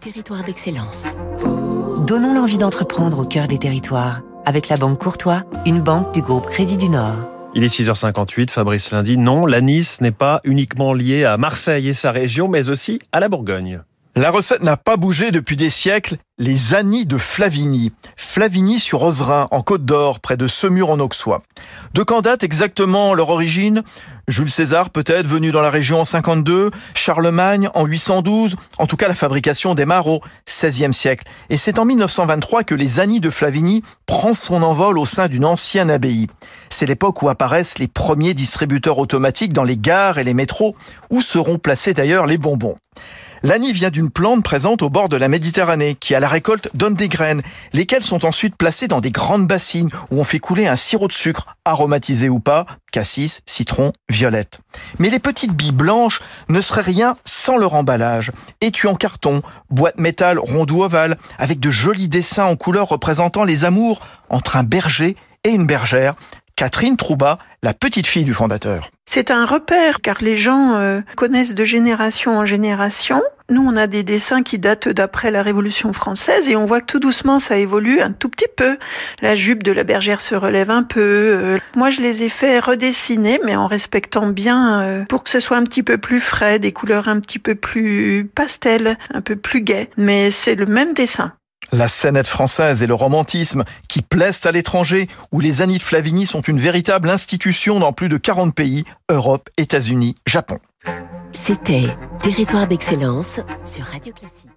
Territoire d'excellence. Donnons l'envie d'entreprendre au cœur des territoires avec la Banque Courtois, une banque du groupe Crédit du Nord. Il est 6h58, Fabrice Lundi. Non, la Nice n'est pas uniquement liée à Marseille et sa région, mais aussi à la Bourgogne. La recette n'a pas bougé depuis des siècles, les Anis de Flavigny. Flavigny sur Ozerin, en Côte d'Or, près de Semur en Auxois. De quand date exactement leur origine? Jules César peut-être venu dans la région en 52, Charlemagne en 812, en tout cas la fabrication démarre au XVIe siècle. Et c'est en 1923 que les Anis de Flavigny prend son envol au sein d'une ancienne abbaye. C'est l'époque où apparaissent les premiers distributeurs automatiques dans les gares et les métros, où seront placés d'ailleurs les bonbons. L'anis vient d'une plante présente au bord de la Méditerranée, qui à la récolte donne des graines, lesquelles sont ensuite placées dans des grandes bassines où on fait couler un sirop de sucre, aromatisé ou pas, cassis, citron, violette. Mais les petites billes blanches ne seraient rien sans leur emballage. Étui en carton, boîte métal ronde ou ovale, avec de jolis dessins en couleurs représentant les amours entre un berger et une bergère, Catherine Trouba, la petite fille du fondateur. C'est un repère car les gens euh, connaissent de génération en génération. Nous, on a des dessins qui datent d'après la Révolution française et on voit que tout doucement ça évolue un tout petit peu. La jupe de la bergère se relève un peu. Euh, moi, je les ai fait redessiner, mais en respectant bien euh, pour que ce soit un petit peu plus frais, des couleurs un petit peu plus pastel, un peu plus gai. Mais c'est le même dessin. La scénette française et le romantisme qui plaisent à l'étranger, où les Annies de Flavigny sont une véritable institution dans plus de 40 pays, Europe, États-Unis, Japon. C'était Territoire d'excellence sur Radio Classique.